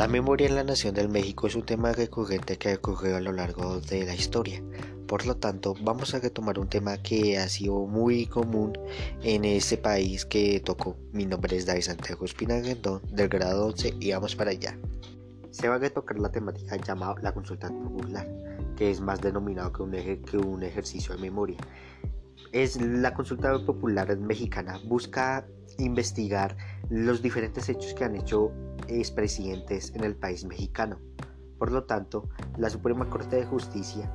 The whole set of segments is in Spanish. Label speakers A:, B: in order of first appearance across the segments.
A: La memoria en la nación del México es un tema recurrente que ha ocurrido a lo largo de la historia. Por lo tanto, vamos a retomar un tema que ha sido muy común en este país que tocó. Mi nombre es David Santiago Espinarrendón, del grado 11, y vamos para allá. Se va a retocar la temática llamada la consulta popular, que es más denominado que un ejercicio de memoria. Es la consulta popular mexicana busca investigar los diferentes hechos que han hecho expresidentes en el país mexicano. Por lo tanto, la Suprema Corte de Justicia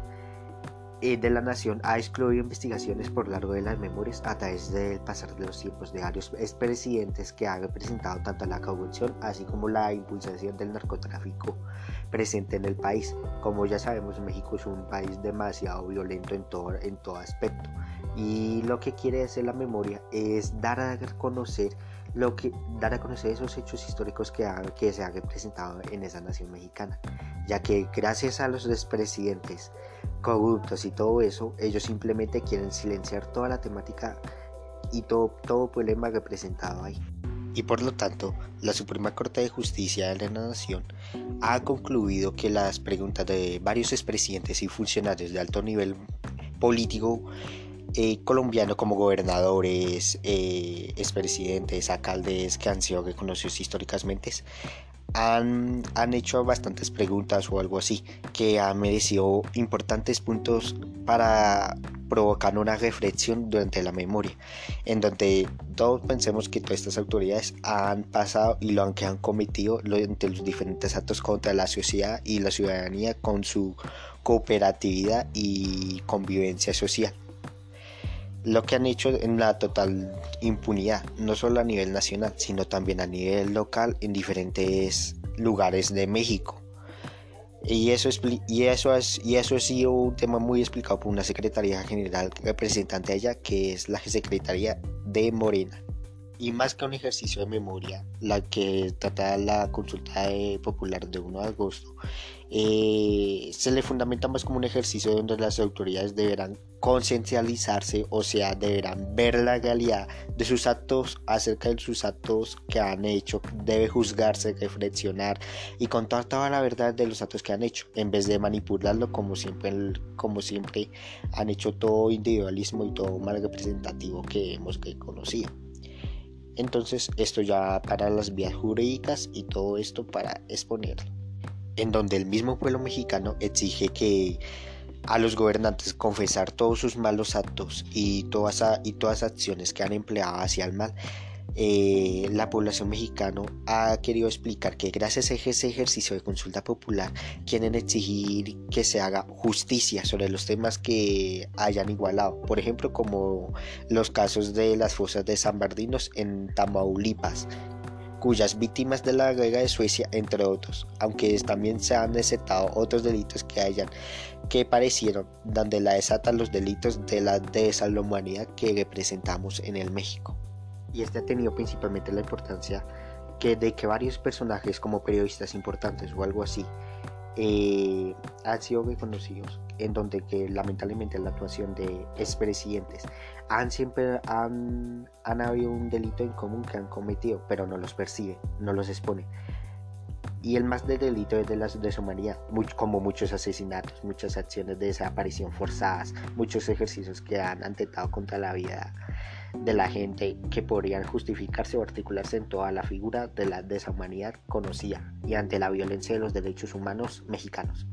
A: eh, de la Nación ha excluido investigaciones por largo de las memorias a través del pasar de los tiempos de varios expresidentes que han representado tanto la corrupción así como la impulsación del narcotráfico presente en el país. Como ya sabemos, México es un país demasiado violento en todo, en todo aspecto. Y lo que quiere hacer la memoria es dar a conocer lo que dar a conocer esos hechos históricos que, que se han representado en esa nación mexicana, ya que gracias a los expresidentes corruptos y todo eso, ellos simplemente quieren silenciar toda la temática y todo, todo problema representado ahí. Y por lo tanto, la Suprema Corte de Justicia de la Nación ha concluido que las preguntas de varios expresidentes y funcionarios de alto nivel político eh, colombiano como gobernadores, eh, expresidentes, alcaldes que han sido reconocidos históricamente, han, han, hecho bastantes preguntas o algo así que han merecido importantes puntos para provocar una reflexión durante la memoria, en donde todos pensemos que todas estas autoridades han pasado y lo que han cometido entre los diferentes actos contra la sociedad y la ciudadanía con su cooperatividad y convivencia social lo que han hecho en la total impunidad, no solo a nivel nacional, sino también a nivel local en diferentes lugares de México. Y eso, y eso, es, y eso ha sido un tema muy explicado por una Secretaría General representante allá, que es la Secretaría de Morena. Y más que un ejercicio de memoria, la que trata la consulta popular de 1 de agosto, eh, se le fundamenta más como un ejercicio donde las autoridades deberán conciencializarse, o sea, deberán ver la realidad de sus actos acerca de sus actos que han hecho, debe juzgarse, reflexionar y contar toda la verdad de los actos que han hecho, en vez de manipularlo como siempre, como siempre han hecho todo individualismo y todo mal representativo que hemos conocido. Entonces, esto ya para las vías jurídicas y todo esto para exponerlo en donde el mismo pueblo mexicano exige que a los gobernantes confesar todos sus malos actos y todas, y todas acciones que han empleado hacia el mal, eh, la población mexicana ha querido explicar que gracias a ese ejercicio de consulta popular quieren exigir que se haga justicia sobre los temas que hayan igualado, por ejemplo como los casos de las fosas de San Bardinos en Tamaulipas, cuyas víctimas de la guerra de Suecia, entre otros, aunque también se han aceptado otros delitos que hayan que parecieron, donde la desatan los delitos de la deshumanidad que representamos en el México. Y este ha tenido principalmente la importancia que de que varios personajes como periodistas importantes o algo así eh, han sido reconocidos en donde que lamentablemente la actuación de expresidentes han siempre han, han habido un delito en común que han cometido, pero no los percibe, no los expone. Y el más de delito es de la deshumanidad, como muchos asesinatos, muchas acciones de desaparición forzadas, muchos ejercicios que han atentado contra la vida de la gente que podrían justificarse o articularse en toda la figura de la deshumanidad conocida y ante la violencia de los derechos humanos mexicanos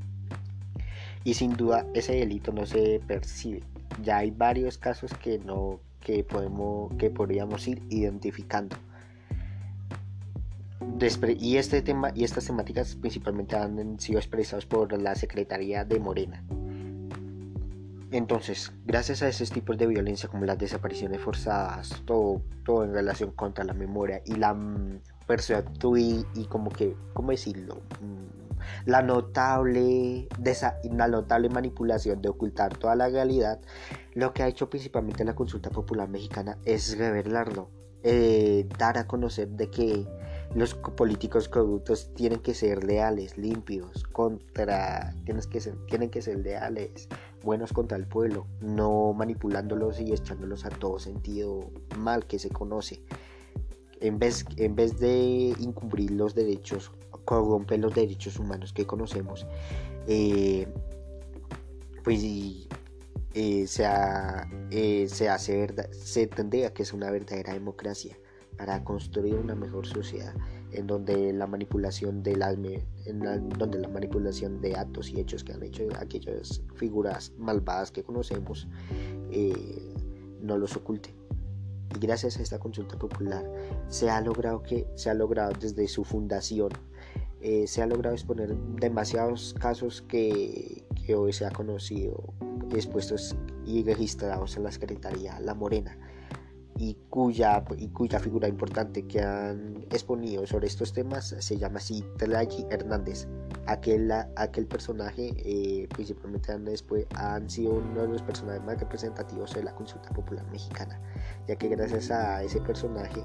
A: y sin duda ese delito no se percibe. Ya hay varios casos que no que podemos que podríamos ir identificando. y este tema y estas temáticas principalmente han sido expresados por la Secretaría de Morena. Entonces, gracias a esos tipos de violencia como las desapariciones forzadas, todo, todo en relación contra la memoria y la mm, y, y como que, ¿cómo decirlo? Mm, la notable, la notable manipulación de ocultar toda la realidad, lo que ha hecho principalmente la consulta popular mexicana es revelarlo, eh, dar a conocer de que los políticos corruptos tienen que ser leales, limpios, contra, tienen que tienen que ser leales, buenos contra el pueblo, no manipulándolos y echándolos a todo sentido mal que se conoce. En vez, en vez de incumplir los derechos corrompe los derechos humanos que conocemos, eh, pues eh, se, eh, se, hace verdad, se tendría que es una verdadera democracia para construir una mejor sociedad en donde la manipulación de las en donde la manipulación de actos y hechos que han hecho aquellas figuras malvadas que conocemos no los oculte. Y gracias a esta consulta popular se ha logrado que se ha logrado desde su fundación eh, se ha logrado exponer demasiados casos que, que hoy se ha conocido expuestos y registrados en la Secretaría La Morena y cuya, y cuya figura importante que han exponido sobre estos temas se llama así Tlachi Hernández. Aquel, aquel personaje eh, principalmente han, después, han sido uno de los personajes más representativos de la consulta popular mexicana, ya que gracias a ese personaje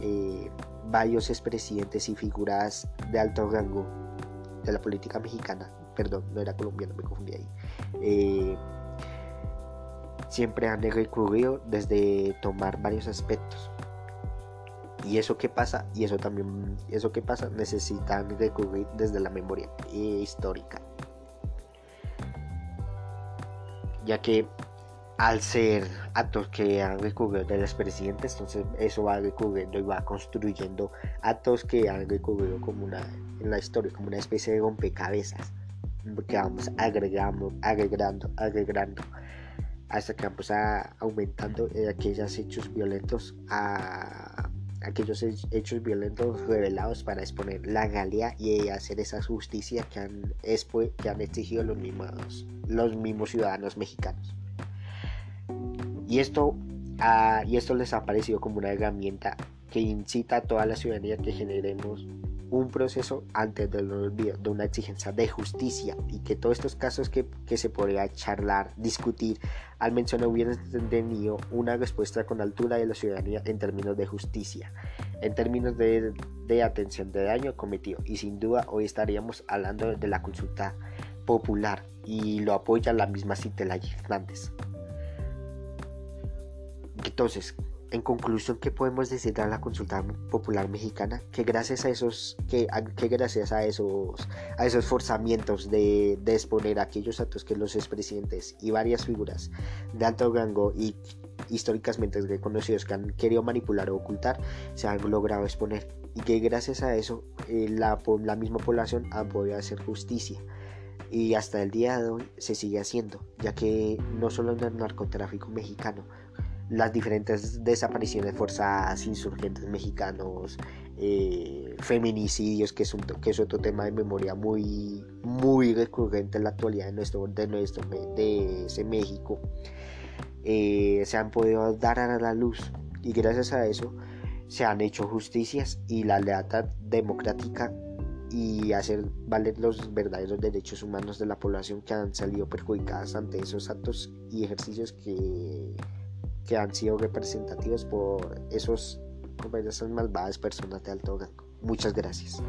A: eh, varios expresidentes y figuras de alto rango de la política mexicana, perdón, no era colombiano, me confundí ahí, eh, siempre han recurrido desde tomar varios aspectos. Y eso que pasa, y eso también, eso que pasa, necesitan recurrir desde la memoria histórica. Ya que al ser actos que han recurrido de los presidentes, entonces eso va recurriendo y va construyendo actos que han recurrido como una, en la historia, como una especie de rompecabezas, que vamos agregando, agregando, agregando hasta que vamos a, aumentando eh, aquellos hechos violentos a aquellos hechos violentos revelados para exponer la galea y hacer esa justicia que han, que han exigido los mismos, los mismos ciudadanos mexicanos. Y esto, ah, y esto les ha parecido como una herramienta que incita a toda la ciudadanía que generemos un proceso antes del olvido, de una exigencia de justicia y que todos estos casos que, se podría charlar, discutir, al mencionar hubieran tenido una respuesta con altura de la ciudadanía en términos de justicia, en términos de, atención de daño cometido y sin duda hoy estaríamos hablando de la consulta popular y lo apoya la misma Citela Hernández. Entonces, en conclusión, ¿qué podemos decir de la consulta popular mexicana? Que gracias a esos, que, que gracias a esos, a esos forzamientos de, exponer aquellos actos que los expresidentes y varias figuras de alto rango y históricamente reconocidos que han querido manipular o ocultar, se han logrado exponer. Y que gracias a eso eh, la, la misma población ha podido hacer justicia y hasta el día de hoy se sigue haciendo, ya que no solo en el narcotráfico mexicano, las diferentes desapariciones forzadas, insurgentes mexicanos, eh, feminicidios, que es, un, que es otro tema de memoria muy, muy recurrente en la actualidad de nuestro, de nuestro de ese México, eh, se han podido dar a la luz. Y gracias a eso se han hecho justicias y la lealtad democrática y hacer valer los verdaderos derechos humanos de la población que han salido perjudicadas ante esos actos y ejercicios que que han sido representativos por esos, esas malvadas personas de alto rango. Muchas gracias.